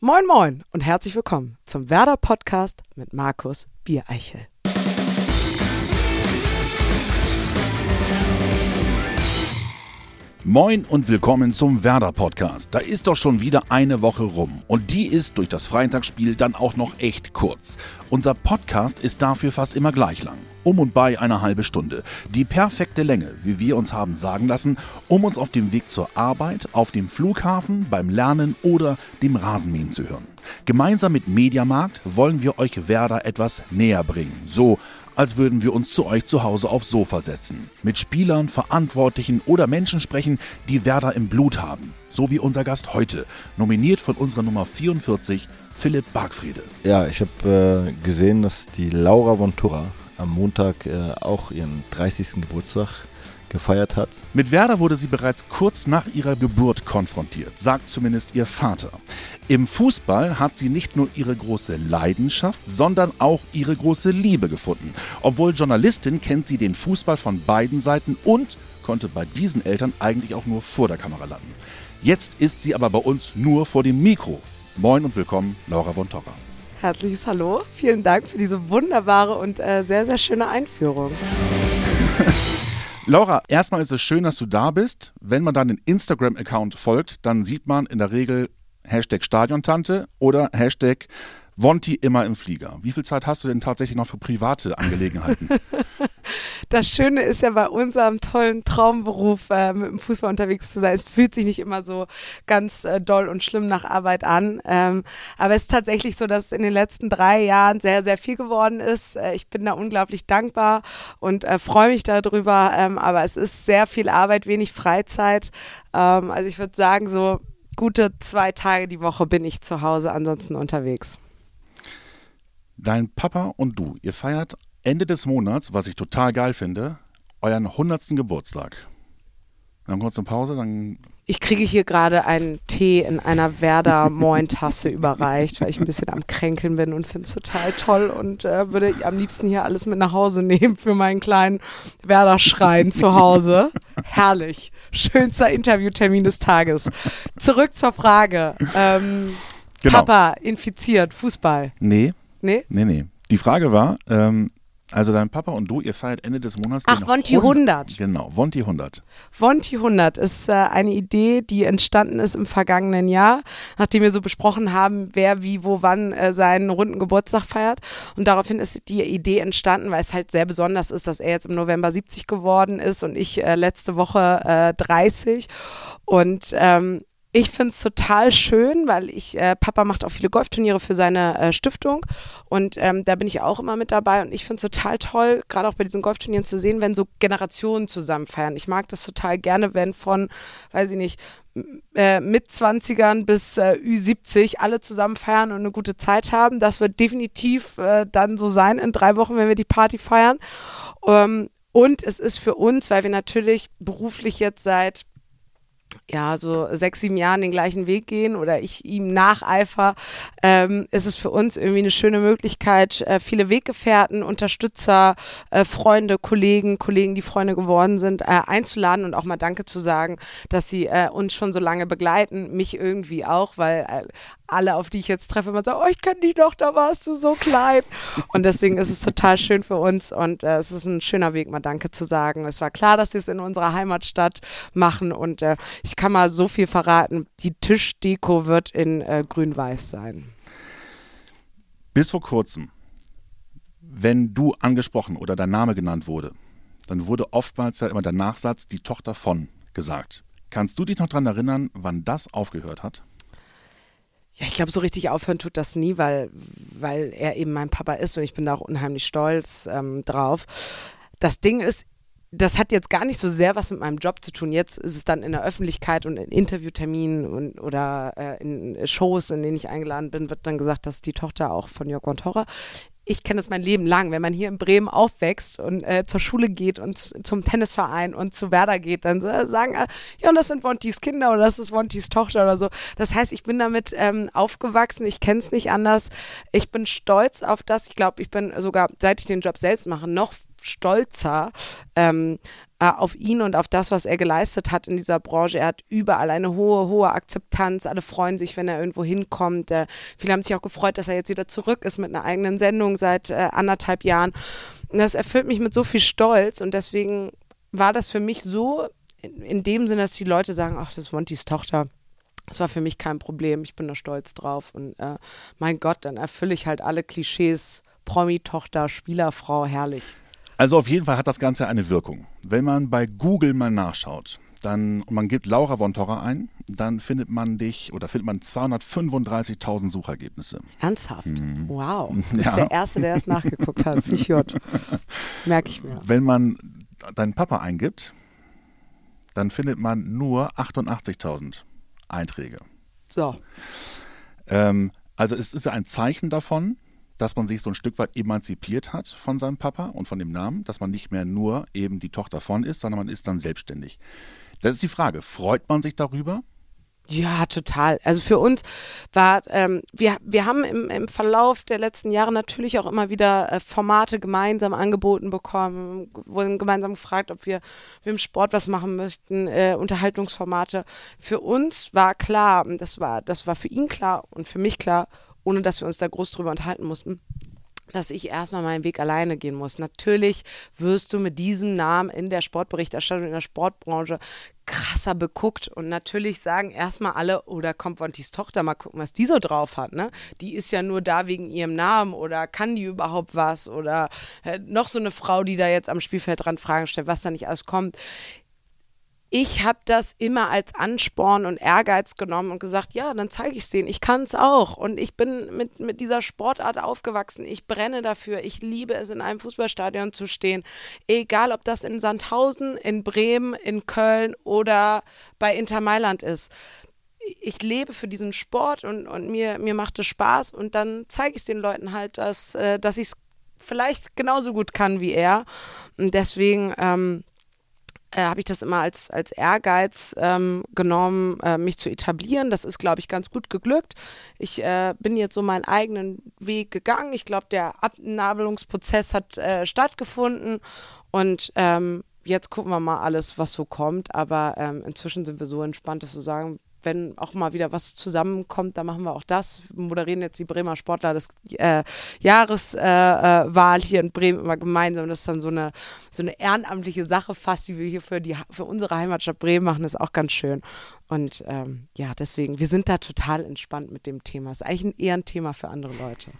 Moin Moin und herzlich willkommen zum Werder Podcast mit Markus Biereichel. Moin und willkommen zum Werder Podcast. Da ist doch schon wieder eine Woche rum und die ist durch das Freitagsspiel dann auch noch echt kurz. Unser Podcast ist dafür fast immer gleich lang. Um und bei eine halbe Stunde. Die perfekte Länge, wie wir uns haben sagen lassen, um uns auf dem Weg zur Arbeit, auf dem Flughafen, beim Lernen oder dem Rasenmähen zu hören. Gemeinsam mit Mediamarkt wollen wir euch Werder etwas näher bringen. So als würden wir uns zu euch zu Hause aufs Sofa setzen. Mit Spielern, Verantwortlichen oder Menschen sprechen, die Werder im Blut haben. So wie unser Gast heute, nominiert von unserer Nummer 44, Philipp Bargfriede. Ja, ich habe äh, gesehen, dass die Laura von Tura am Montag äh, auch ihren 30. Geburtstag gefeiert hat. Mit Werder wurde sie bereits kurz nach ihrer Geburt konfrontiert, sagt zumindest ihr Vater. Im Fußball hat sie nicht nur ihre große Leidenschaft, sondern auch ihre große Liebe gefunden. Obwohl Journalistin kennt sie den Fußball von beiden Seiten und konnte bei diesen Eltern eigentlich auch nur vor der Kamera landen. Jetzt ist sie aber bei uns nur vor dem Mikro. Moin und willkommen, Laura von Torra. Herzliches Hallo, vielen Dank für diese wunderbare und äh, sehr, sehr schöne Einführung. Laura, erstmal ist es schön, dass du da bist. Wenn man deinen Instagram-Account folgt, dann sieht man in der Regel Hashtag Stadiontante oder Hashtag Wonti immer im Flieger. Wie viel Zeit hast du denn tatsächlich noch für private Angelegenheiten? Das Schöne ist ja bei unserem tollen Traumberuf, äh, mit dem Fußball unterwegs zu sein. Es fühlt sich nicht immer so ganz äh, doll und schlimm nach Arbeit an. Ähm, aber es ist tatsächlich so, dass in den letzten drei Jahren sehr, sehr viel geworden ist. Äh, ich bin da unglaublich dankbar und äh, freue mich darüber. Ähm, aber es ist sehr viel Arbeit, wenig Freizeit. Ähm, also ich würde sagen, so gute zwei Tage die Woche bin ich zu Hause, ansonsten unterwegs. Dein Papa und du, ihr feiert Ende des Monats, was ich total geil finde, euren 100. Geburtstag. Dann kurz eine Pause, dann. Ich kriege hier gerade einen Tee in einer Werder Moin-Tasse überreicht, weil ich ein bisschen am Kränkeln bin und finde es total toll und äh, würde am liebsten hier alles mit nach Hause nehmen für meinen kleinen Werder-Schrein zu Hause. Herrlich. Schönster Interviewtermin des Tages. Zurück zur Frage. Ähm, Genau. Papa infiziert, Fußball. Nee, Nee? nee, nee. Die Frage war, ähm, also dein Papa und du, ihr feiert Ende des Monats. Ach, den Wonti Hund- 100. Genau, Wonti 100. Wonti 100 ist äh, eine Idee, die entstanden ist im vergangenen Jahr, nachdem wir so besprochen haben, wer wie, wo, wann äh, seinen runden Geburtstag feiert. Und daraufhin ist die Idee entstanden, weil es halt sehr besonders ist, dass er jetzt im November 70 geworden ist und ich äh, letzte Woche äh, 30. Und ähm, ich finde es total schön, weil ich, äh, Papa macht auch viele Golfturniere für seine äh, Stiftung und ähm, da bin ich auch immer mit dabei und ich finde es total toll, gerade auch bei diesen Golfturnieren zu sehen, wenn so Generationen zusammen feiern. Ich mag das total gerne, wenn von, weiß ich nicht, äh, mit 20ern bis äh, Ü70 alle zusammen feiern und eine gute Zeit haben. Das wird definitiv äh, dann so sein in drei Wochen, wenn wir die Party feiern. Ähm, und es ist für uns, weil wir natürlich beruflich jetzt seit ja, so sechs, sieben Jahren den gleichen Weg gehen oder ich ihm nacheifer, ähm, ist es für uns irgendwie eine schöne Möglichkeit, äh, viele Weggefährten, Unterstützer, äh, Freunde, Kollegen, Kollegen, die Freunde geworden sind, äh, einzuladen und auch mal Danke zu sagen, dass sie äh, uns schon so lange begleiten, mich irgendwie auch, weil äh, alle, auf die ich jetzt treffe, immer sagen, oh, ich kenne dich noch, da warst du so klein. Und deswegen ist es total schön für uns und äh, es ist ein schöner Weg, mal Danke zu sagen. Es war klar, dass wir es in unserer Heimatstadt machen und äh, ich kann mal so viel verraten, die Tischdeko wird in äh, grün-weiß sein. Bis vor kurzem, wenn du angesprochen oder dein Name genannt wurde, dann wurde oftmals ja immer der Nachsatz die Tochter von gesagt. Kannst du dich noch daran erinnern, wann das aufgehört hat? Ja, ich glaube, so richtig aufhören tut das nie, weil, weil er eben mein Papa ist und ich bin da auch unheimlich stolz ähm, drauf. Das Ding ist, das hat jetzt gar nicht so sehr was mit meinem Job zu tun. Jetzt ist es dann in der Öffentlichkeit und in Interviewterminen und, oder äh, in Shows, in denen ich eingeladen bin, wird dann gesagt, dass die Tochter auch von Jörg Torra. Ich kenne das mein Leben lang. Wenn man hier in Bremen aufwächst und äh, zur Schule geht und zum Tennisverein und zu Werder geht, dann äh, sagen alle, ja, und das sind Wontis Kinder oder das ist Wontis Tochter oder so. Das heißt, ich bin damit ähm, aufgewachsen. Ich kenne es nicht anders. Ich bin stolz auf das. Ich glaube, ich bin sogar, seit ich den Job selbst mache, noch stolzer. Ähm, äh, auf ihn und auf das, was er geleistet hat in dieser Branche. Er hat überall eine hohe, hohe Akzeptanz. Alle freuen sich, wenn er irgendwo hinkommt. Äh, viele haben sich auch gefreut, dass er jetzt wieder zurück ist mit einer eigenen Sendung seit äh, anderthalb Jahren. Und das erfüllt mich mit so viel Stolz und deswegen war das für mich so in, in dem Sinne, dass die Leute sagen, ach, das ist Wontis Tochter. Das war für mich kein Problem. Ich bin da stolz drauf. Und äh, mein Gott, dann erfülle ich halt alle Klischees. Promi-Tochter, Spielerfrau, herrlich. Also auf jeden Fall hat das Ganze eine Wirkung. Wenn man bei Google mal nachschaut, dann und man gibt Laura von Torra ein, dann findet man dich oder findet man 235.000 Suchergebnisse. Ernsthaft? Mhm. Wow. Du bist ja. der Erste, der das nachgeguckt hat. Ich Merke ich mir. Wenn man deinen Papa eingibt, dann findet man nur 88.000 Einträge. So. Ähm, also es ist ein Zeichen davon, dass man sich so ein Stück weit emanzipiert hat von seinem Papa und von dem Namen, dass man nicht mehr nur eben die Tochter von ist, sondern man ist dann selbstständig. Das ist die Frage. Freut man sich darüber? Ja, total. Also für uns war, ähm, wir, wir haben im, im Verlauf der letzten Jahre natürlich auch immer wieder äh, Formate gemeinsam angeboten bekommen, wurden gemeinsam gefragt, ob wir, wir im Sport was machen möchten, äh, Unterhaltungsformate. Für uns war klar, das war, das war für ihn klar und für mich klar, ohne dass wir uns da groß drüber unterhalten mussten, dass ich erstmal meinen Weg alleine gehen muss. Natürlich wirst du mit diesem Namen in der Sportberichterstattung, in der Sportbranche krasser beguckt und natürlich sagen erstmal alle, oder oh, kommt Wantis Tochter, mal gucken, was die so drauf hat, ne? Die ist ja nur da wegen ihrem Namen oder kann die überhaupt was oder äh, noch so eine Frau, die da jetzt am Spielfeld dran Fragen stellt, was da nicht alles kommt ich habe das immer als Ansporn und Ehrgeiz genommen und gesagt, ja, dann zeige ich es denen. Ich kann es auch. Und ich bin mit, mit dieser Sportart aufgewachsen. Ich brenne dafür. Ich liebe es, in einem Fußballstadion zu stehen. Egal, ob das in Sandhausen, in Bremen, in Köln oder bei Inter Mailand ist. Ich lebe für diesen Sport und, und mir, mir macht es Spaß. Und dann zeige ich es den Leuten halt, dass, äh, dass ich es vielleicht genauso gut kann wie er. Und deswegen. Ähm, äh, habe ich das immer als, als Ehrgeiz ähm, genommen, äh, mich zu etablieren. Das ist, glaube ich, ganz gut geglückt. Ich äh, bin jetzt so meinen eigenen Weg gegangen. Ich glaube, der Abnabelungsprozess hat äh, stattgefunden und ähm, jetzt gucken wir mal alles, was so kommt. Aber ähm, inzwischen sind wir so entspannt, dass wir sagen, wenn auch mal wieder was zusammenkommt, dann machen wir auch das. Wir moderieren jetzt die Bremer Sportler des äh, Jahreswahl äh, hier in Bremen immer gemeinsam. Das ist dann so eine, so eine ehrenamtliche Sache fast, die wir hier für, die, für unsere Heimatstadt Bremen machen. Das ist auch ganz schön. Und ähm, ja, deswegen, wir sind da total entspannt mit dem Thema. Das ist eigentlich ein, eher ein Thema für andere Leute.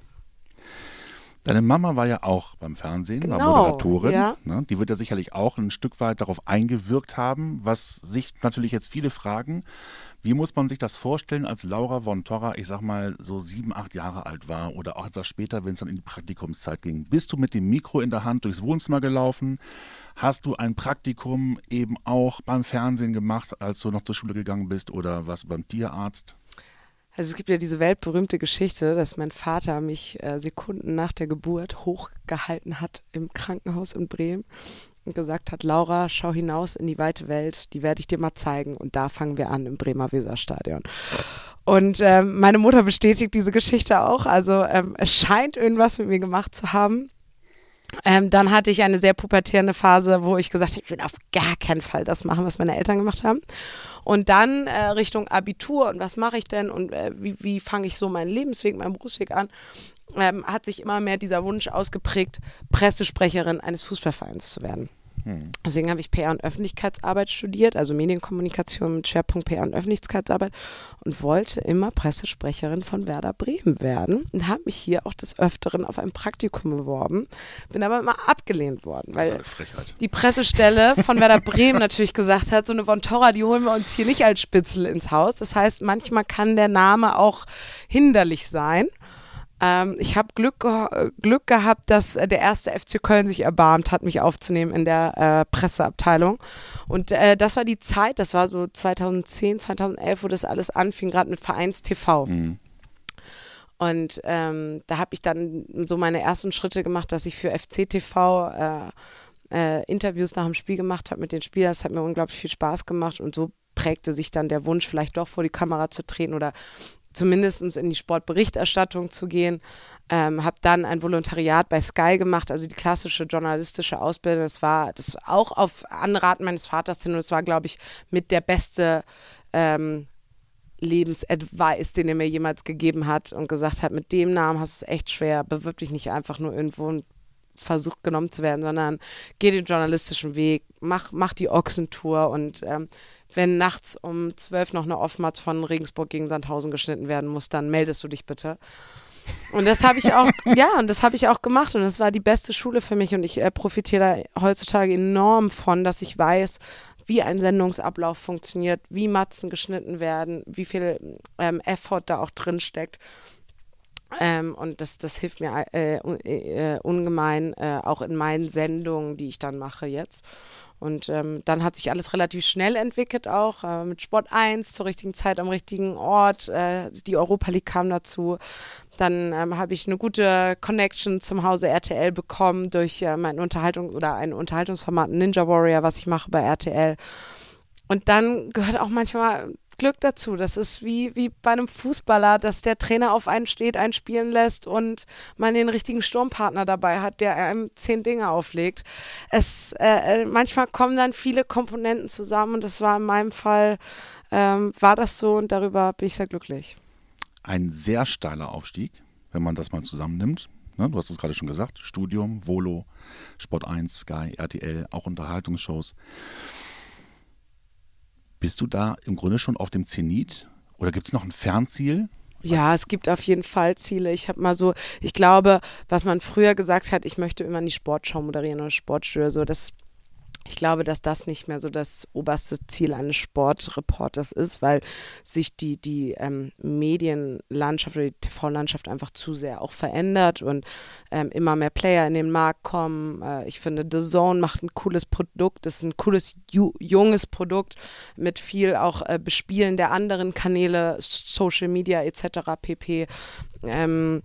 Deine Mama war ja auch beim Fernsehen, genau, war Moderatorin. Ja. Ne? Die wird ja sicherlich auch ein Stück weit darauf eingewirkt haben, was sich natürlich jetzt viele fragen. Wie muss man sich das vorstellen, als Laura von Torra, ich sag mal, so sieben, acht Jahre alt war oder auch etwas später, wenn es dann in die Praktikumszeit ging? Bist du mit dem Mikro in der Hand durchs Wohnzimmer gelaufen? Hast du ein Praktikum eben auch beim Fernsehen gemacht, als du noch zur Schule gegangen bist oder warst du beim Tierarzt? Also es gibt ja diese weltberühmte Geschichte, dass mein Vater mich äh, Sekunden nach der Geburt hochgehalten hat im Krankenhaus in Bremen und gesagt hat, Laura, schau hinaus in die weite Welt, die werde ich dir mal zeigen. Und da fangen wir an im Bremer Weserstadion. Und ähm, meine Mutter bestätigt diese Geschichte auch. Also ähm, es scheint irgendwas mit mir gemacht zu haben. Ähm, dann hatte ich eine sehr pubertierende Phase, wo ich gesagt habe, ich will auf gar keinen Fall das machen, was meine Eltern gemacht haben. Und dann äh, Richtung Abitur und was mache ich denn und äh, wie, wie fange ich so meinen Lebensweg, meinen Berufsweg an, ähm, hat sich immer mehr dieser Wunsch ausgeprägt, Pressesprecherin eines Fußballvereins zu werden. Hm. Deswegen habe ich PR und Öffentlichkeitsarbeit studiert, also Medienkommunikation mit Schwerpunkt PR und Öffentlichkeitsarbeit und wollte immer Pressesprecherin von Werder Bremen werden und habe mich hier auch des Öfteren auf ein Praktikum beworben, bin aber immer abgelehnt worden, weil die Pressestelle von Werder Bremen natürlich gesagt hat, so eine Von Torra, die holen wir uns hier nicht als Spitzel ins Haus. Das heißt, manchmal kann der Name auch hinderlich sein. Ähm, ich habe Glück, ge Glück gehabt, dass äh, der erste FC Köln sich erbarmt hat, mich aufzunehmen in der äh, Presseabteilung. Und äh, das war die Zeit, das war so 2010, 2011, wo das alles anfing, gerade mit Vereins TV. Mhm. Und ähm, da habe ich dann so meine ersten Schritte gemacht, dass ich für FC TV äh, äh, Interviews nach dem Spiel gemacht habe mit den Spielern. Das hat mir unglaublich viel Spaß gemacht und so prägte sich dann der Wunsch, vielleicht doch vor die Kamera zu treten oder zumindest in die Sportberichterstattung zu gehen. Ähm, habe dann ein Volontariat bei Sky gemacht, also die klassische journalistische Ausbildung. Das war das war auch auf Anraten meines Vaters hin und es war, glaube ich, mit der beste ähm, Lebensadvice, den er mir jemals gegeben hat und gesagt hat, mit dem Namen hast du es echt schwer, bewirb dich nicht einfach nur irgendwo und versuch genommen zu werden, sondern geh den journalistischen Weg, mach, mach die Ochsentour und ähm, wenn nachts um zwölf noch eine Offmatz von Regensburg gegen Sandhausen geschnitten werden muss, dann meldest du dich bitte. Und das habe ich auch, ja, und das habe ich auch gemacht und das war die beste Schule für mich und ich äh, profitiere da heutzutage enorm von, dass ich weiß, wie ein Sendungsablauf funktioniert, wie Matzen geschnitten werden, wie viel ähm, Effort da auch drin steckt. Ähm, und das, das hilft mir äh, äh, ungemein, äh, auch in meinen Sendungen, die ich dann mache jetzt. Und ähm, dann hat sich alles relativ schnell entwickelt, auch äh, mit Sport 1 zur richtigen Zeit am richtigen Ort. Äh, die Europa League kam dazu. Dann ähm, habe ich eine gute Connection zum Hause RTL bekommen durch äh, mein Unterhaltung oder ein Unterhaltungsformat Ninja Warrior, was ich mache bei RTL. Und dann gehört auch manchmal Glück dazu. Das ist wie, wie bei einem Fußballer, dass der Trainer auf einen steht, einen spielen lässt und man den richtigen Sturmpartner dabei hat, der einem zehn Dinge auflegt. Es, äh, äh, manchmal kommen dann viele Komponenten zusammen und das war in meinem Fall, ähm, war das so und darüber bin ich sehr glücklich. Ein sehr steiler Aufstieg, wenn man das mal zusammennimmt. Ne, du hast es gerade schon gesagt, Studium, Volo, Sport 1, Sky, RTL, auch Unterhaltungsshows. Bist du da im Grunde schon auf dem Zenit? Oder gibt es noch ein Fernziel? Ja, es gibt auf jeden Fall Ziele. Ich habe mal so, ich glaube, was man früher gesagt hat, ich möchte immer in die Sportschau moderieren oder Sportstudio, so das ich glaube, dass das nicht mehr so das oberste Ziel eines Sportreporters ist, weil sich die, die ähm, Medienlandschaft oder die TV-Landschaft einfach zu sehr auch verändert und ähm, immer mehr Player in den Markt kommen. Äh, ich finde, The Zone macht ein cooles Produkt, das ist ein cooles, junges Produkt mit viel auch äh, Bespielen der anderen Kanäle, Social Media etc. pp. Ähm,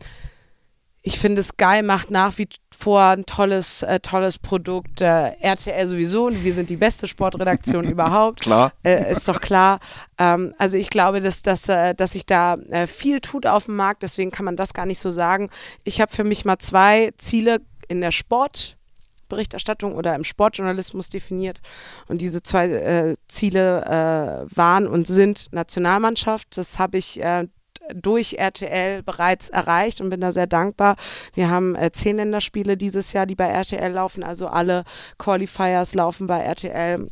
ich finde, Sky macht nach wie vor ein tolles, äh, tolles Produkt. Äh, RTL sowieso und wir sind die beste Sportredaktion überhaupt. Klar. Äh, ist doch klar. Ähm, also ich glaube, dass, dass, äh, dass sich da äh, viel tut auf dem Markt, deswegen kann man das gar nicht so sagen. Ich habe für mich mal zwei Ziele in der Sportberichterstattung oder im Sportjournalismus definiert. Und diese zwei äh, Ziele äh, waren und sind Nationalmannschaft. Das habe ich äh, durch RTL bereits erreicht und bin da sehr dankbar. Wir haben äh, zehn Länderspiele dieses Jahr, die bei RTL laufen, also alle Qualifiers laufen bei RTL.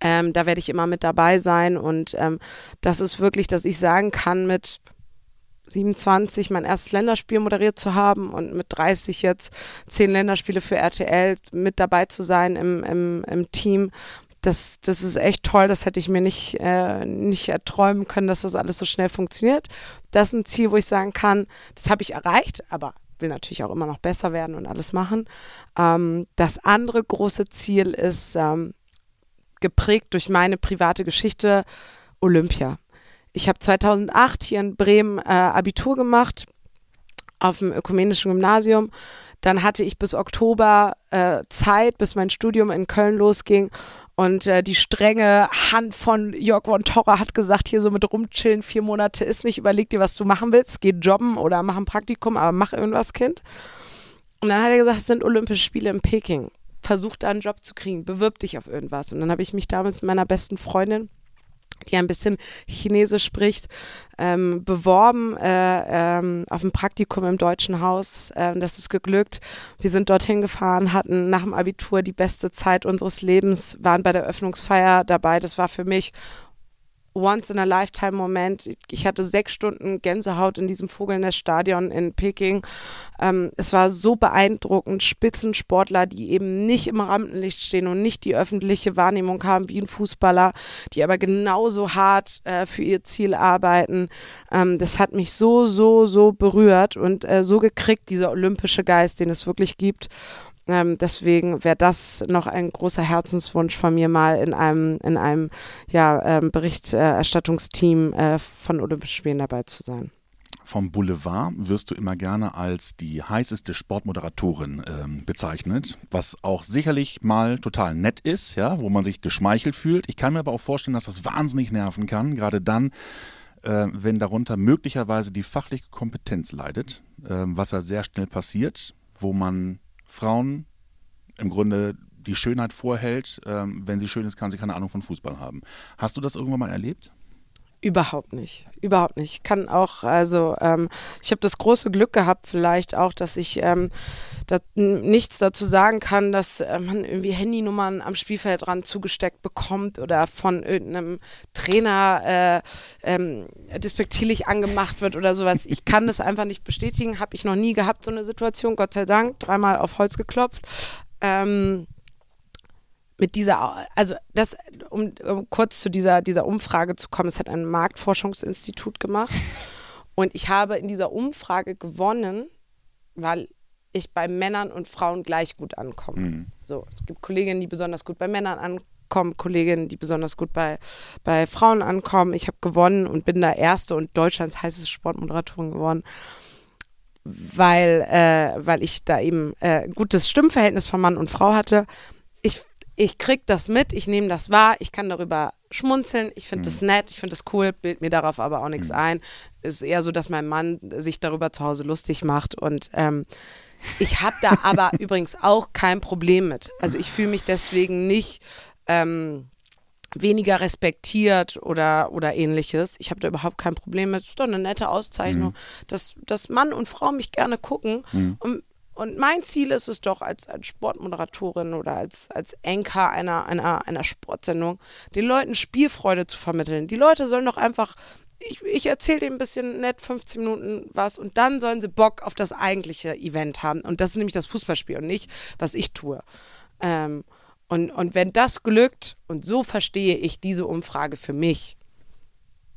Ähm, da werde ich immer mit dabei sein und ähm, das ist wirklich, dass ich sagen kann, mit 27 mein erstes Länderspiel moderiert zu haben und mit 30 jetzt zehn Länderspiele für RTL mit dabei zu sein im, im, im Team das, das ist echt toll. Das hätte ich mir nicht, äh, nicht erträumen können, dass das alles so schnell funktioniert. Das ist ein Ziel, wo ich sagen kann, das habe ich erreicht, aber will natürlich auch immer noch besser werden und alles machen. Ähm, das andere große Ziel ist ähm, geprägt durch meine private Geschichte Olympia. Ich habe 2008 hier in Bremen äh, Abitur gemacht auf dem ökumenischen Gymnasium dann hatte ich bis Oktober äh, Zeit, bis mein Studium in Köln losging. Und äh, die strenge Hand von Jörg von Torra hat gesagt, hier so mit rumchillen, vier Monate ist nicht, überleg dir, was du machen willst, geh jobben oder mach ein Praktikum, aber mach irgendwas, Kind. Und dann hat er gesagt, es sind Olympische Spiele in Peking. Versuch da einen Job zu kriegen, bewirb dich auf irgendwas. Und dann habe ich mich damals mit meiner besten Freundin die ein bisschen Chinesisch spricht, ähm, beworben äh, ähm, auf ein Praktikum im Deutschen Haus. Ähm, das ist geglückt. Wir sind dorthin gefahren, hatten nach dem Abitur die beste Zeit unseres Lebens, waren bei der Öffnungsfeier dabei. Das war für mich Once-in-a-Lifetime-Moment. Ich hatte sechs Stunden Gänsehaut in diesem Vogelneststadion in Peking. Ähm, es war so beeindruckend. Spitzensportler, die eben nicht im Rampenlicht stehen und nicht die öffentliche Wahrnehmung haben wie ein Fußballer, die aber genauso hart äh, für ihr Ziel arbeiten. Ähm, das hat mich so, so, so berührt und äh, so gekriegt, dieser olympische Geist, den es wirklich gibt. Ähm, deswegen wäre das noch ein großer Herzenswunsch von mir, mal in einem, in einem ja, ähm, Berichterstattungsteam äh, von Olympischen Spielen dabei zu sein. Vom Boulevard wirst du immer gerne als die heißeste Sportmoderatorin ähm, bezeichnet, was auch sicherlich mal total nett ist, ja, wo man sich geschmeichelt fühlt. Ich kann mir aber auch vorstellen, dass das wahnsinnig nerven kann, gerade dann, äh, wenn darunter möglicherweise die fachliche Kompetenz leidet, äh, was ja sehr schnell passiert, wo man Frauen im Grunde die Schönheit vorhält, äh, wenn sie schön ist, kann sie keine Ahnung von Fußball haben. Hast du das irgendwann mal erlebt? Überhaupt nicht. Überhaupt nicht. Ich kann auch, also ähm, ich habe das große Glück gehabt, vielleicht auch, dass ich ähm, da nichts dazu sagen kann, dass äh, man irgendwie Handynummern am Spielfeldrand zugesteckt bekommt oder von irgendeinem Trainer äh, ähm, despektierlich angemacht wird oder sowas. Ich kann das einfach nicht bestätigen. Habe ich noch nie gehabt, so eine Situation, Gott sei Dank. Dreimal auf Holz geklopft. Ähm, mit dieser, also das, um, um, kurz zu dieser, dieser Umfrage zu kommen, es hat ein Marktforschungsinstitut gemacht und ich habe in dieser Umfrage gewonnen, weil ich bei Männern und Frauen gleich gut ankomme. Mhm. So, es gibt Kolleginnen, die besonders gut bei Männern ankommen, Kolleginnen, die besonders gut bei, bei Frauen ankommen. Ich habe gewonnen und bin da erste und Deutschlands heißeste Sportmoderatorin geworden weil, äh, weil ich da eben äh, gutes Stimmverhältnis von Mann und Frau hatte. Ich ich krieg das mit, ich nehme das wahr, ich kann darüber schmunzeln, ich finde mhm. das nett, ich finde das cool, bild mir darauf aber auch nichts mhm. ein. Ist eher so, dass mein Mann sich darüber zu Hause lustig macht und ähm, ich habe da aber übrigens auch kein Problem mit. Also ich fühle mich deswegen nicht ähm, weniger respektiert oder, oder ähnliches. Ich habe da überhaupt kein Problem mit. Es ist doch eine nette Auszeichnung, mhm. dass, dass Mann und Frau mich gerne gucken. Mhm. Und und mein Ziel ist es doch, als, als Sportmoderatorin oder als, als Anchor einer, einer, einer Sportsendung, den Leuten Spielfreude zu vermitteln. Die Leute sollen doch einfach, ich, ich erzähle denen ein bisschen nett 15 Minuten was und dann sollen sie Bock auf das eigentliche Event haben. Und das ist nämlich das Fußballspiel und nicht, was ich tue. Ähm, und, und wenn das glückt, und so verstehe ich diese Umfrage für mich,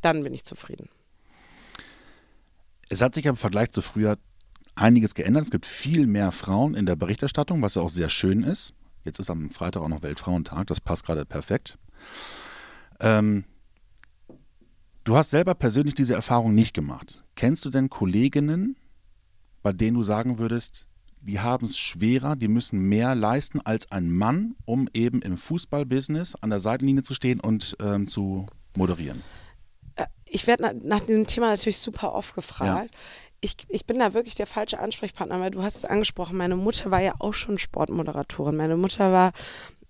dann bin ich zufrieden. Es hat sich im Vergleich zu früher einiges geändert. Es gibt viel mehr Frauen in der Berichterstattung, was ja auch sehr schön ist. Jetzt ist am Freitag auch noch Weltfrauentag, das passt gerade perfekt. Ähm, du hast selber persönlich diese Erfahrung nicht gemacht. Kennst du denn Kolleginnen, bei denen du sagen würdest, die haben es schwerer, die müssen mehr leisten als ein Mann, um eben im Fußballbusiness an der Seitenlinie zu stehen und ähm, zu moderieren? Äh, ich werde nach, diesem Thema natürlich super oft gefragt. Ja ich, ich bin da wirklich der falsche Ansprechpartner, weil du hast es angesprochen, meine Mutter war ja auch schon Sportmoderatorin. Meine Mutter war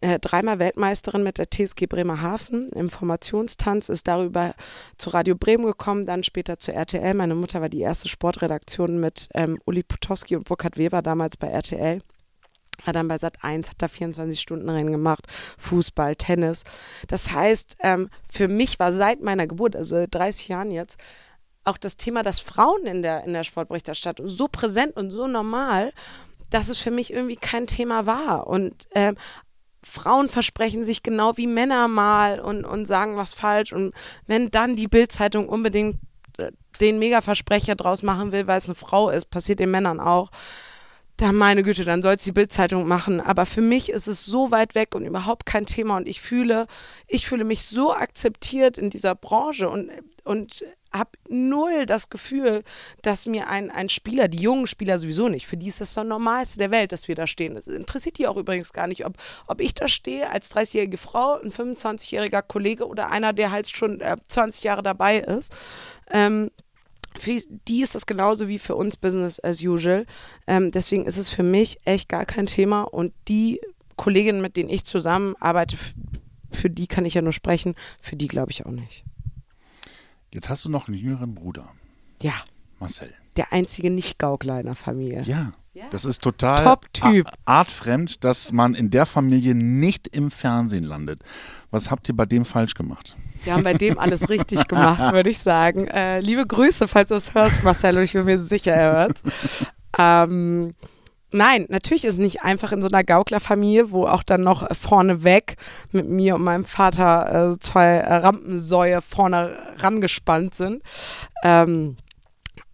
äh, dreimal Weltmeisterin mit der TSG Bremerhaven im Formationstanz, ist darüber zu Radio Bremen gekommen, dann später zu RTL. Meine Mutter war die erste Sportredaktion mit ähm, Uli Potowski und Burkhard Weber damals bei RTL war dann bei Sat 1, hat da 24 Stunden Rennen gemacht, Fußball, Tennis. Das heißt, ähm, für mich war seit meiner Geburt, also 30 Jahren jetzt, auch das Thema, dass Frauen in der, in der Sportberichterstattung so präsent und so normal, dass es für mich irgendwie kein Thema war. Und äh, Frauen versprechen sich genau wie Männer mal und, und sagen was falsch. Und wenn dann die Bildzeitung unbedingt äh, den Mega-Versprecher draus machen will, weil es eine Frau ist, passiert den Männern auch. Da meine Güte, dann soll es die Bildzeitung machen. Aber für mich ist es so weit weg und überhaupt kein Thema. Und ich fühle, ich fühle mich so akzeptiert in dieser Branche und, und habe null das Gefühl, dass mir ein, ein Spieler, die jungen Spieler sowieso nicht, für die ist das das Normalste der Welt, dass wir da stehen. Das interessiert die auch übrigens gar nicht, ob, ob ich da stehe als 30-jährige Frau, ein 25-jähriger Kollege oder einer, der halt schon äh, 20 Jahre dabei ist. Ähm, für die ist das genauso wie für uns Business as usual. Ähm, deswegen ist es für mich echt gar kein Thema und die Kolleginnen, mit denen ich zusammenarbeite, für die kann ich ja nur sprechen, für die glaube ich auch nicht. Jetzt hast du noch einen jüngeren Bruder. Ja. Marcel. Der einzige Nicht-Gaukler in der Familie. Ja. Das ist total artfremd, dass man in der Familie nicht im Fernsehen landet. Was habt ihr bei dem falsch gemacht? Wir haben bei dem alles richtig gemacht, würde ich sagen. Äh, liebe Grüße, falls du es hörst, Marcel, und ich bin mir sicher, er hört. Ähm, Nein, natürlich ist es nicht einfach in so einer Gauklerfamilie, wo auch dann noch vorneweg mit mir und meinem Vater äh, zwei Rampensäue vorne rangespannt sind. Ähm,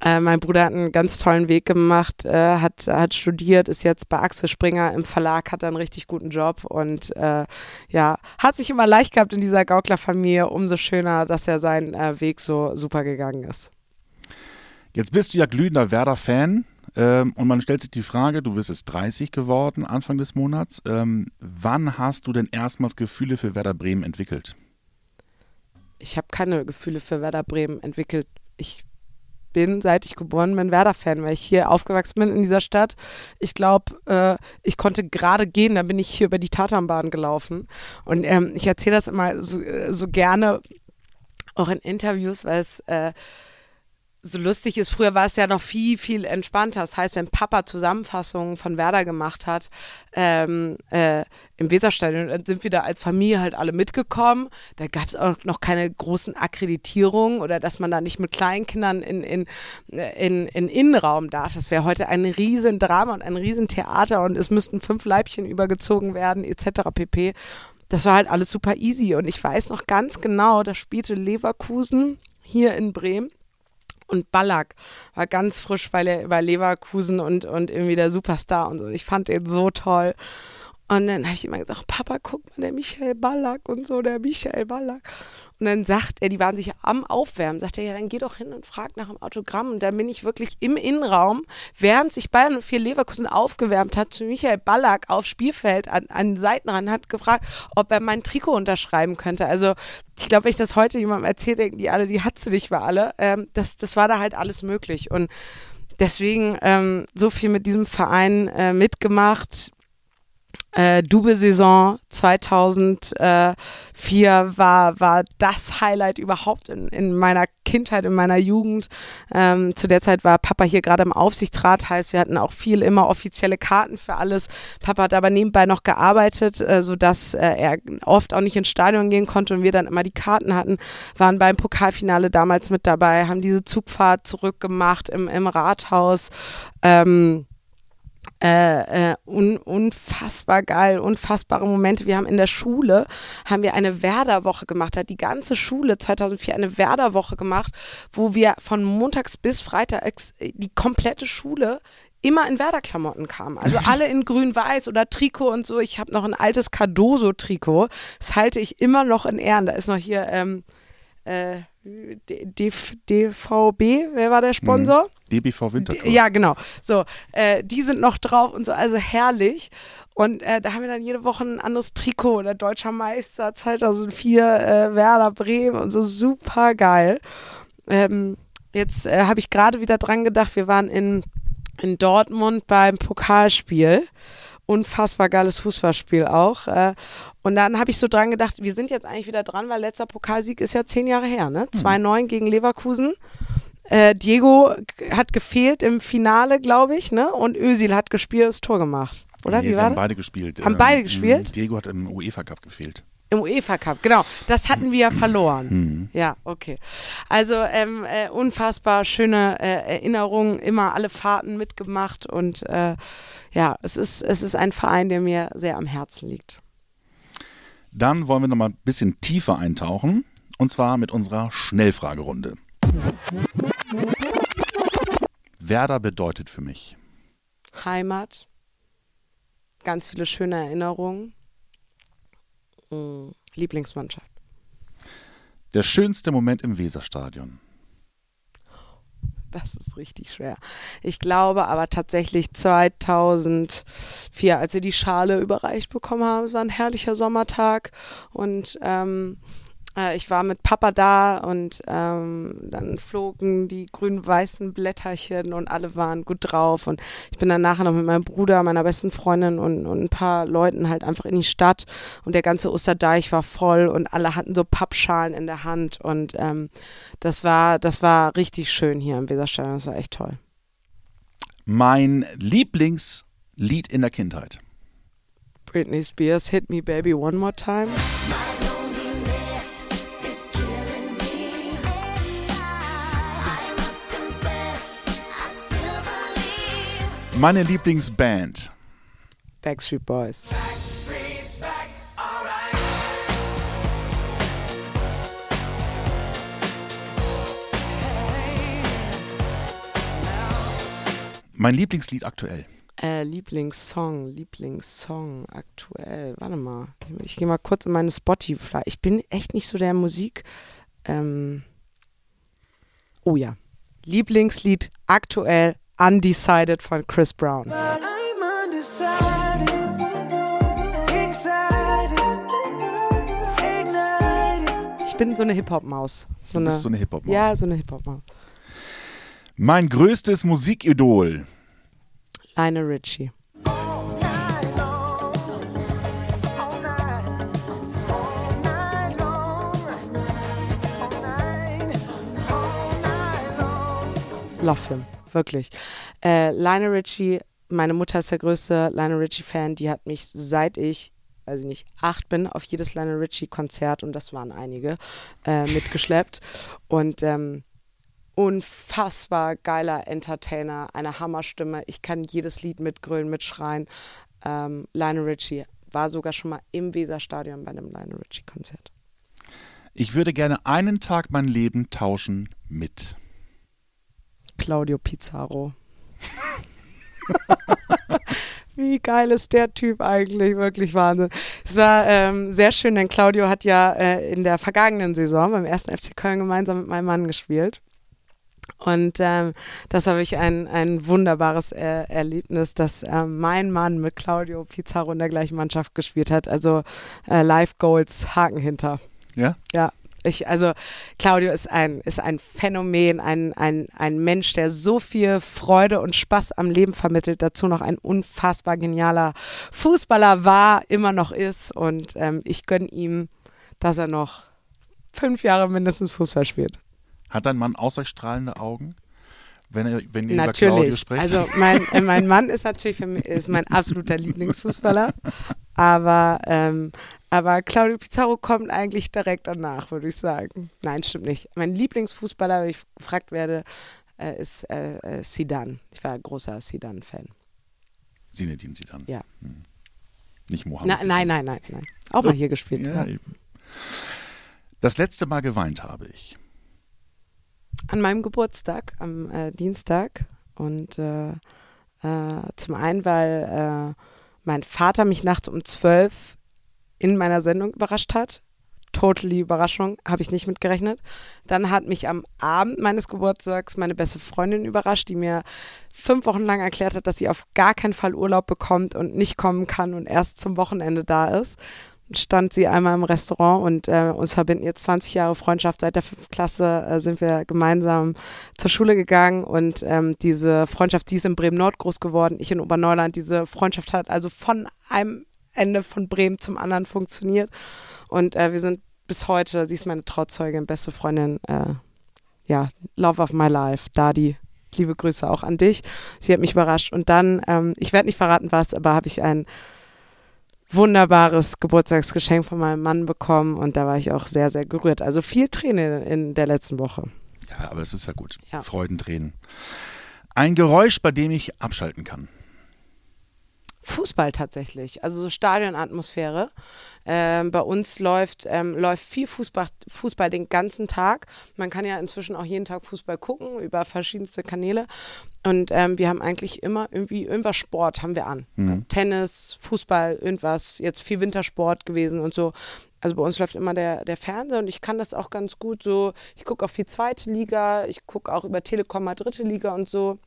äh, mein Bruder hat einen ganz tollen Weg gemacht, äh, hat, hat studiert, ist jetzt bei Axel Springer im Verlag, hat einen richtig guten Job und äh, ja, hat sich immer leicht gehabt in dieser Gauklerfamilie. Umso schöner, dass er seinen äh, Weg so super gegangen ist. Jetzt bist du ja glühender Werder-Fan. Ähm, und man stellt sich die Frage, du bist jetzt 30 geworden Anfang des Monats. Ähm, wann hast du denn erstmals Gefühle für Werder Bremen entwickelt? ich habe keine Gefühle für Werder Bremen entwickelt. Ich bin, seit ich geboren bin, Werder-Fan, weil ich hier aufgewachsen bin in dieser Stadt. Ich glaube, äh, ich konnte gerade gehen, da bin ich hier über die Tatanbahn gelaufen. Und ähm, ich erzähle das immer so, äh, so, gerne, auch in Interviews, weil es äh, so lustig ist, früher war es ja noch viel, viel entspannter. Das heißt, wenn Papa Zusammenfassungen von Werder gemacht hat ähm, äh, im Weserstadion, dann sind wir da als Familie halt alle mitgekommen. Da gab es auch noch keine großen Akkreditierungen oder dass man da nicht mit Kleinkindern in, in, in, in Innenraum darf. Das wäre heute ein Riesendrama und ein Riesentheater und es müssten fünf Leibchen übergezogen werden etc. pp. Das war halt alles super easy und ich weiß noch ganz genau, da spielte Leverkusen hier in Bremen und Ballack war ganz frisch bei, Le bei Leverkusen und, und irgendwie der Superstar und so. Ich fand den so toll. Und dann habe ich immer gesagt, Papa, guck mal, der Michael Ballack und so, der Michael Ballack. Und dann sagt er, die waren sich am Aufwärmen, sagt er, ja, dann geh doch hin und frag nach dem Autogramm. Und dann bin ich wirklich im Innenraum, während sich Bayern 4 Leverkusen aufgewärmt hat, zu Michael Ballack aufs Spielfeld an, an Seitenrand, hat gefragt, ob er mein Trikot unterschreiben könnte. Also ich glaube, wenn ich das heute jemandem erzähle, denken die alle, die hat sie nicht für alle. Ähm, das, das war da halt alles möglich. Und deswegen ähm, so viel mit diesem Verein äh, mitgemacht äh, Double-Saison 2004 war, war das Highlight überhaupt in, in meiner Kindheit, in meiner Jugend. Ähm, zu der Zeit war Papa hier gerade im Aufsichtsrat, heißt, wir hatten auch viel immer offizielle Karten für alles. Papa hat aber nebenbei noch gearbeitet, äh, sodass äh, er oft auch nicht ins Stadion gehen konnte und wir dann immer die Karten hatten, waren beim Pokalfinale damals mit dabei, haben diese Zugfahrt zurückgemacht im, im Rathaus. Ähm, äh, äh, un, unfassbar geil, unfassbare Momente. Wir haben in der Schule, haben wir eine Werderwoche gemacht, hat die ganze Schule 2004 eine Werderwoche gemacht, wo wir von montags bis freitags die komplette Schule immer in Werder-Klamotten kamen. Also alle in grün-weiß oder Trikot und so. Ich habe noch ein altes Cardoso-Trikot. Das halte ich immer noch in Ehren. Da ist noch hier ähm, äh, DVB, wer war der Sponsor? Mhm. DBV Winterthur. Ja, genau. So, äh, die sind noch drauf und so, also herrlich. Und äh, da haben wir dann jede Woche ein anderes Trikot oder Deutscher Meister 2004 äh, Werder Bremen und so super geil. Ähm, jetzt äh, habe ich gerade wieder dran gedacht, wir waren in, in Dortmund beim Pokalspiel unfassbar geiles Fußballspiel auch. Äh, und dann habe ich so dran gedacht, wir sind jetzt eigentlich wieder dran, weil letzter Pokalsieg ist ja zehn Jahre her, ne? 2-9 mhm. gegen Leverkusen. Äh, Diego hat gefehlt im Finale, glaube ich, ne? Und Özil hat gespielt, das Tor gemacht. Oder? Nee, Wie war haben beide gespielt. Haben beide ähm, gespielt? Diego hat im UEFA Cup gefehlt. Im UEFA Cup, genau. Das hatten wir ja verloren. Mhm. Ja, okay. Also ähm, äh, unfassbar schöne äh, Erinnerungen, immer alle Fahrten mitgemacht und äh, ja, es ist, es ist ein Verein, der mir sehr am Herzen liegt. Dann wollen wir noch mal ein bisschen tiefer eintauchen und zwar mit unserer Schnellfragerunde. Werder bedeutet für mich Heimat, ganz viele schöne Erinnerungen Mm, Lieblingsmannschaft. Der schönste Moment im Weserstadion. Das ist richtig schwer. Ich glaube aber tatsächlich 2004, als wir die Schale überreicht bekommen haben, es war ein herrlicher Sommertag und ähm, äh, ich war mit Papa da und ähm, dann flogen die grün-weißen Blätterchen und alle waren gut drauf. Und ich bin dann nachher noch mit meinem Bruder, meiner besten Freundin und, und ein paar Leuten halt einfach in die Stadt. Und der ganze Osterdeich war voll und alle hatten so Pappschalen in der Hand. Und ähm, das war, das war richtig schön hier im Weserstadion. Das war echt toll. Mein Lieblingslied in der Kindheit. Britney Spears, Hit Me Baby One More Time. Meine Lieblingsband. Backstreet Boys. Mein Lieblingslied aktuell. Äh, Lieblingssong, Lieblingssong aktuell. Warte mal. Ich gehe mal kurz in meine Spotify. Ich bin echt nicht so der Musik. Ähm oh ja. Lieblingslied aktuell Undecided von Chris Brown. Ich bin so eine Hip-Hop-Maus. So du bist so eine Hip-Hop-Maus. Ja, so eine Hip-Hop-Maus. Mein größtes Musikidol. Lionel Richie. Love him, wirklich. Äh, Lionel Richie, meine Mutter ist der größte Lionel Richie-Fan, die hat mich seit ich weiß ich nicht, acht bin, auf jedes Lionel Richie-Konzert, und das waren einige, äh, mitgeschleppt. Und ähm, unfassbar geiler Entertainer, eine Hammerstimme. Ich kann jedes Lied mitgrölen, mitschreien. Ähm, Lionel Richie war sogar schon mal im Weserstadion bei einem Lionel Richie-Konzert. Ich würde gerne einen Tag mein Leben tauschen mit. Claudio Pizarro. Wie geil ist der Typ eigentlich? Wirklich Wahnsinn. Es war ähm, sehr schön, denn Claudio hat ja äh, in der vergangenen Saison beim ersten FC Köln gemeinsam mit meinem Mann gespielt. Und ähm, das war wirklich ein, ein wunderbares äh, Erlebnis, dass äh, mein Mann mit Claudio Pizarro in der gleichen Mannschaft gespielt hat. Also äh, Live Goals, Haken hinter. Ja? Ja. Ich, also Claudio ist ein, ist ein Phänomen, ein, ein, ein Mensch, der so viel Freude und Spaß am Leben vermittelt, dazu noch ein unfassbar genialer Fußballer war, immer noch ist. Und ähm, ich gönne ihm, dass er noch fünf Jahre mindestens Fußball spielt. Hat dein Mann ausstrahlende Augen? Wenn, wenn ihr natürlich. über Claudio sprecht? Also mein, äh, mein Mann ist natürlich für mich, ist mein absoluter Lieblingsfußballer. Aber, ähm, aber Claudio Pizarro kommt eigentlich direkt danach, würde ich sagen. Nein, stimmt nicht. Mein Lieblingsfußballer, wenn ich gefragt werde, äh, ist äh, äh Sidan. Ich war ein großer Sidan-Fan. Sinedin Sidan. Ja. Hm. Nicht Mohammed. Na, nein, nein, nein, nein. Auch mal hier gespielt. Ja, ja. Das letzte Mal geweint habe ich. An meinem Geburtstag, am äh, Dienstag. Und äh, äh, zum einen, weil mein Vater mich nachts um zwölf in meiner Sendung überrascht hat. Totally Überraschung, habe ich nicht mitgerechnet. Dann hat mich am Abend meines Geburtstags meine beste Freundin überrascht, die mir fünf Wochen lang erklärt hat, dass sie auf gar keinen Fall Urlaub bekommt und nicht kommen kann und erst zum Wochenende da ist. Stand sie einmal im Restaurant und äh, uns verbinden jetzt 20 Jahre Freundschaft. Seit der fünften Klasse äh, sind wir gemeinsam zur Schule gegangen und ähm, diese Freundschaft, sie ist in Bremen-Nord groß geworden, ich in Oberneuland. Diese Freundschaft hat also von einem Ende von Bremen zum anderen funktioniert. Und äh, wir sind bis heute, sie ist meine Trauzeugin, beste Freundin, äh, ja, Love of my life, Dadi. Liebe Grüße auch an dich. Sie hat mich überrascht. Und dann, ähm, ich werde nicht verraten, was, aber habe ich ein wunderbares Geburtstagsgeschenk von meinem Mann bekommen und da war ich auch sehr, sehr gerührt. Also viel Tränen in der letzten Woche. Ja, aber es ist ja gut. Ja. Freudentränen. Ein Geräusch, bei dem ich abschalten kann. Fußball tatsächlich, also so Stadionatmosphäre. Ähm, bei uns läuft, ähm, läuft viel Fußball, Fußball den ganzen Tag. Man kann ja inzwischen auch jeden Tag Fußball gucken über verschiedenste Kanäle. Und ähm, wir haben eigentlich immer irgendwie irgendwas Sport haben wir an. Mhm. Tennis, Fußball, irgendwas, jetzt viel Wintersport gewesen und so. Also bei uns läuft immer der, der Fernseher und ich kann das auch ganz gut so. Ich gucke auch viel zweite Liga, ich gucke auch über Telekom mal dritte Liga und so.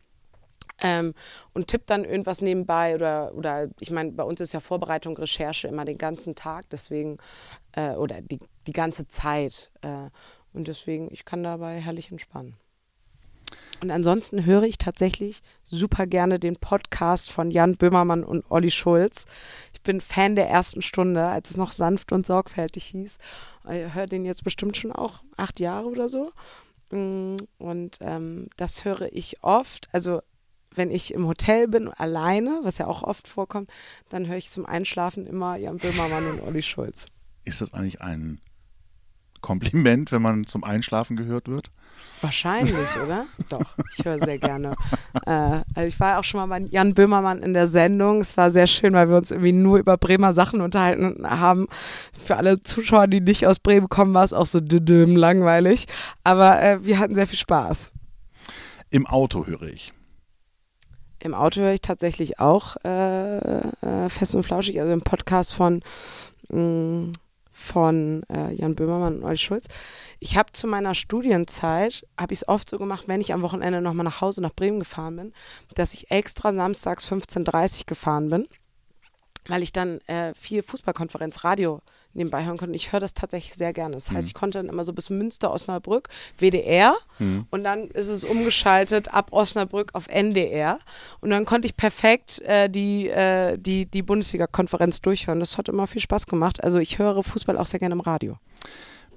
Ähm, und tippt dann irgendwas nebenbei oder, oder ich meine, bei uns ist ja Vorbereitung, Recherche immer den ganzen Tag, deswegen, äh, oder die, die ganze Zeit. Äh, und deswegen, ich kann dabei herrlich entspannen. Und ansonsten höre ich tatsächlich super gerne den Podcast von Jan Böhmermann und Olli Schulz. Ich bin Fan der ersten Stunde, als es noch sanft und sorgfältig hieß. Ich höre den jetzt bestimmt schon auch acht Jahre oder so. Mm, und ähm, das höre ich oft. Also wenn ich im Hotel bin, alleine, was ja auch oft vorkommt, dann höre ich zum Einschlafen immer Jan Böhmermann und Olli Schulz. Ist das eigentlich ein Kompliment, wenn man zum Einschlafen gehört wird? Wahrscheinlich, oder? Doch, ich höre sehr gerne. Äh, also ich war auch schon mal bei Jan Böhmermann in der Sendung. Es war sehr schön, weil wir uns irgendwie nur über Bremer Sachen unterhalten haben. Für alle Zuschauer, die nicht aus Bremen kommen, war es auch so düdüm langweilig. Aber äh, wir hatten sehr viel Spaß. Im Auto höre ich. Im Auto höre ich tatsächlich auch äh, äh, fest und flauschig, also im Podcast von, mh, mm, von äh, Jan Böhmermann und Olli Schulz. Ich habe zu meiner Studienzeit, habe ich es oft so gemacht, wenn ich am Wochenende nochmal nach Hause nach Bremen gefahren bin, dass ich extra samstags 15.30 Uhr gefahren bin, weil ich dann äh, viel Fußballkonferenz Radio nebenbei hören konnte. Ich höre das tatsächlich sehr gerne. Das heißt, ich konnte dann immer so bis Münster, Osnabrück, WDR und dann ist es umgeschaltet ab Osnabrück auf NDR und dann konnte ich perfekt äh, die, äh, die, die Bundesliga-Konferenz durchhören. Das hat immer viel Spaß gemacht. Also ich höre Fußball auch sehr gerne im Radio.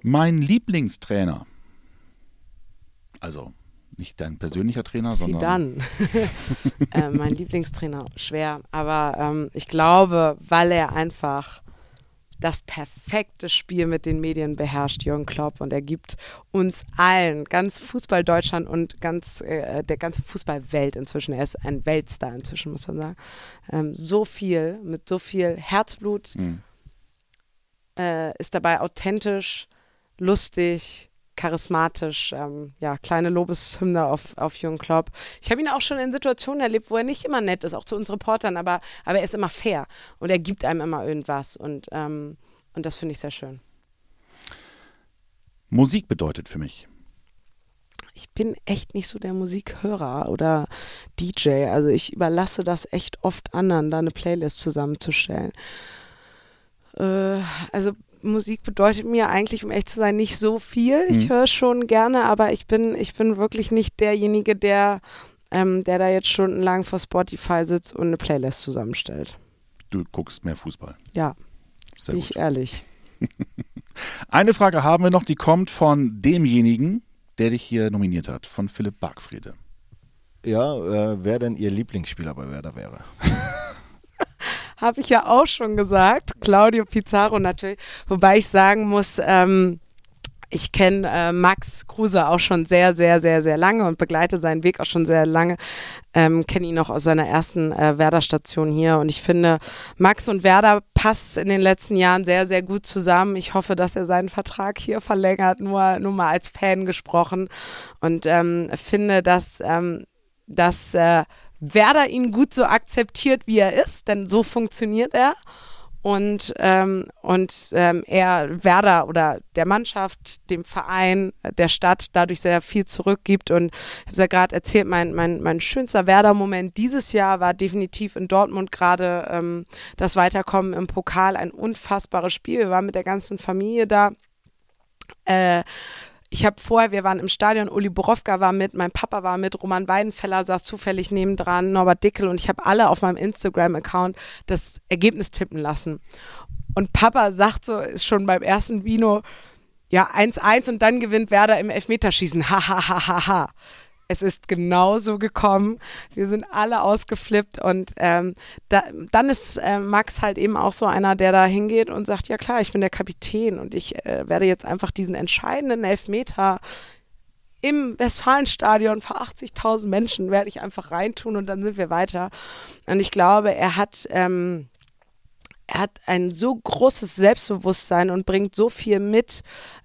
Mein Lieblingstrainer, also nicht dein persönlicher Trainer, sondern Zidane. äh, mein Lieblingstrainer, schwer. Aber ähm, ich glaube, weil er einfach das perfekte Spiel mit den Medien beherrscht, Jürgen Klopp. Und er gibt uns allen, ganz Fußball Deutschland und ganz äh, der ganze Fußballwelt inzwischen, er ist ein Weltstar inzwischen, muss man sagen, ähm, so viel, mit so viel Herzblut, Mhm. äh, ist dabei authentisch, lustig, charismatisch, ähm, ja, kleine Lobeshymne auf, auf Jürgen Klopp. Ich habe ihn auch schon in Situationen erlebt, wo er nicht immer nett ist, auch zu uns Reportern, aber, aber er ist immer fair und er gibt einem immer irgendwas und, ähm, und das finde ich sehr schön. Musik bedeutet für mich. Ich bin echt nicht so der Musikhörer oder DJ, also ich überlasse das echt oft anderen, da eine Playlist zusammenzustellen. Äh, also Musik bedeutet mir eigentlich, um echt zu sein, nicht so viel. Ich Mhm. höre schon gerne, aber ich bin, ich bin wirklich nicht derjenige, der, ähm, der da jetzt stundenlang vor Spotify sitzt und eine Playlist zusammenstellt. Du guckst mehr Fußball. Ja, Sehr bin gut. ich ehrlich. Eine Frage haben wir noch, die kommt von demjenigen, der dich hier nominiert hat, von Philipp Bargfriede. Ja, äh, wer denn Ihr Lieblingsspieler bei Werder wäre? Habe ich ja auch schon gesagt. Claudio Pizarro natürlich. Wobei ich sagen muss, ähm, ich kenne äh, Max Kruse auch schon sehr, sehr, sehr, sehr lange und begleite seinen Weg auch schon sehr lange. Ähm, kenne ihn auch aus seiner ersten äh, Werder-Station hier. Und ich finde, Max und Werder passt in den letzten Jahren sehr, sehr gut zusammen. Ich hoffe, dass er seinen Vertrag hier verlängert, nur, nur mal als Fan gesprochen. Und ähm, finde, dass, ähm, dass äh, Werder ihn gut so akzeptiert, wie er ist, denn so funktioniert er. Und, ähm, und ähm, er Werder oder der Mannschaft, dem Verein, der Stadt dadurch sehr viel zurückgibt. Und ich habe es ja gerade erzählt, mein, mein, mein schönster Werder-Moment dieses Jahr war definitiv in Dortmund gerade ähm, das Weiterkommen im Pokal. Ein unfassbares Spiel. Wir waren mit der ganzen Familie da. Äh, ich habe vorher, wir waren im Stadion, Uli Borowka war mit, mein Papa war mit, Roman Weidenfeller saß zufällig nebendran, Norbert Dickel und ich habe alle auf meinem Instagram-Account das Ergebnis tippen lassen. Und Papa sagt so, ist schon beim ersten Vino, ja, 1-1 und dann gewinnt Werder im Elfmeterschießen. Ha, ha, ha, ha, ha. Es ist genauso gekommen. Wir sind alle ausgeflippt und ähm, da, dann ist äh, Max halt eben auch so einer, der da hingeht und sagt, ja klar, ich bin der Kapitän und ich äh, werde jetzt einfach diesen entscheidenden Elfmeter im Westfalenstadion vor 80.000 Menschen werde ich einfach reintun und dann sind wir weiter. Und ich glaube, er hat ähm, er hat ein so großes Selbstbewusstsein und bringt so viel mit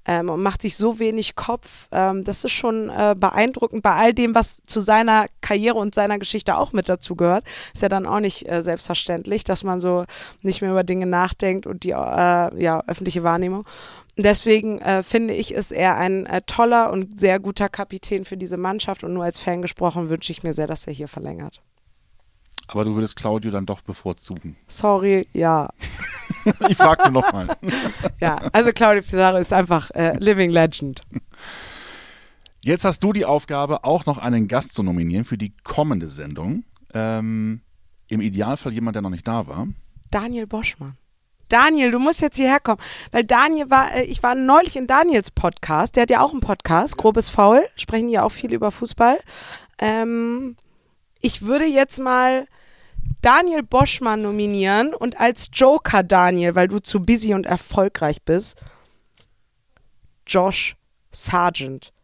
ähm, und macht sich so wenig Kopf. Ähm, das ist schon äh, beeindruckend bei all dem, was zu seiner Karriere und seiner Geschichte auch mit dazu gehört. Ist ja dann auch nicht äh, selbstverständlich, dass man so nicht mehr über Dinge nachdenkt und die äh, ja, öffentliche Wahrnehmung. Deswegen äh, finde ich, ist er ein äh, toller und sehr guter Kapitän für diese Mannschaft. Und nur als Fan gesprochen wünsche ich mir sehr, dass er hier verlängert. Aber du würdest Claudio dann doch bevorzugen. Sorry, ja. Ich frage nur nochmal. Ja, also Claudio Pizarro ist einfach äh, Living Legend. Jetzt hast du die Aufgabe, auch noch einen Gast zu nominieren für die kommende Sendung. Ähm, Im Idealfall jemand, der noch nicht da war. Daniel Boschmann. Daniel, du musst jetzt hierher kommen, weil Daniel war, äh, ich war neulich in Daniels Podcast, der hat ja auch einen Podcast, Grobes Faul, sprechen ja auch viel über Fußball. Ähm, ich würde jetzt mal Daniel Boschmann nominieren und als Joker Daniel, weil du zu busy und erfolgreich bist, Josh Sargent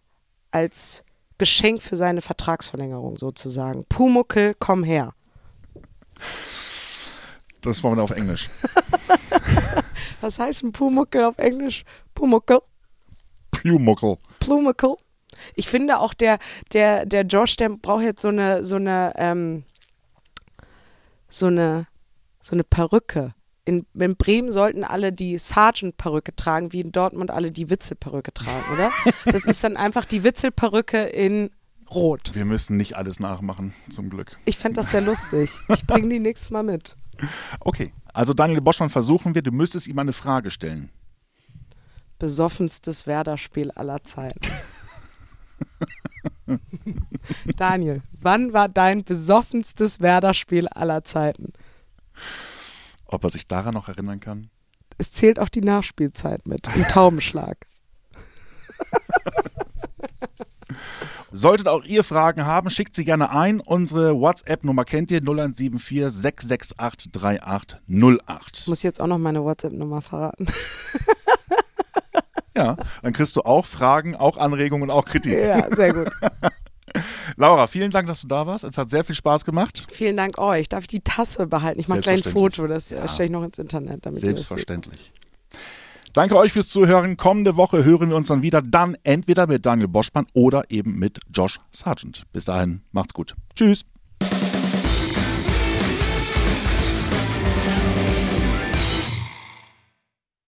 als Geschenk für seine Vertragsverlängerung sozusagen. Pumuckel, komm her. Das machen wir auf Englisch. Was heißt ein Pumuckel auf Englisch? Pumuckel. Pumuckel. Plumical. Ich finde auch der, der, der Josh, der braucht jetzt so eine, so eine, ähm, so eine, so eine Perücke. In, in Bremen sollten alle die Sergeant-Perücke tragen, wie in Dortmund alle die Witzel-Perücke tragen, oder? Das ist dann einfach die Witzel-Perücke in Rot. Wir müssen nicht alles nachmachen, zum Glück. Ich fände das sehr lustig. Ich bringe die nächstes Mal mit. Okay, also Daniel Boschmann versuchen wir. Du müsstest ihm eine Frage stellen. besoffenstes Werder-Spiel aller Zeiten? Daniel, wann war dein besoffenstes Werder-Spiel aller Zeiten? Ob er sich daran noch erinnern kann? Es zählt auch die Nachspielzeit mit, im Taubenschlag. Solltet auch ihr Fragen haben, schickt sie gerne ein. Unsere WhatsApp-Nummer kennt ihr 0174 668 3808. Ich muss jetzt auch noch meine WhatsApp-Nummer verraten. Ja, dann kriegst du auch Fragen, auch Anregungen, auch Kritik. Ja, sehr gut. Laura, vielen Dank, dass du da warst. Es hat sehr viel Spaß gemacht. Vielen Dank euch. Darf ich die Tasse behalten? Ich mache gleich ein Foto, das ja. stelle ich noch ins Internet. Damit Selbstverständlich. Danke euch fürs Zuhören. Kommende Woche hören wir uns dann wieder, dann entweder mit Daniel Boschmann oder eben mit Josh Sargent. Bis dahin, macht's gut. Tschüss.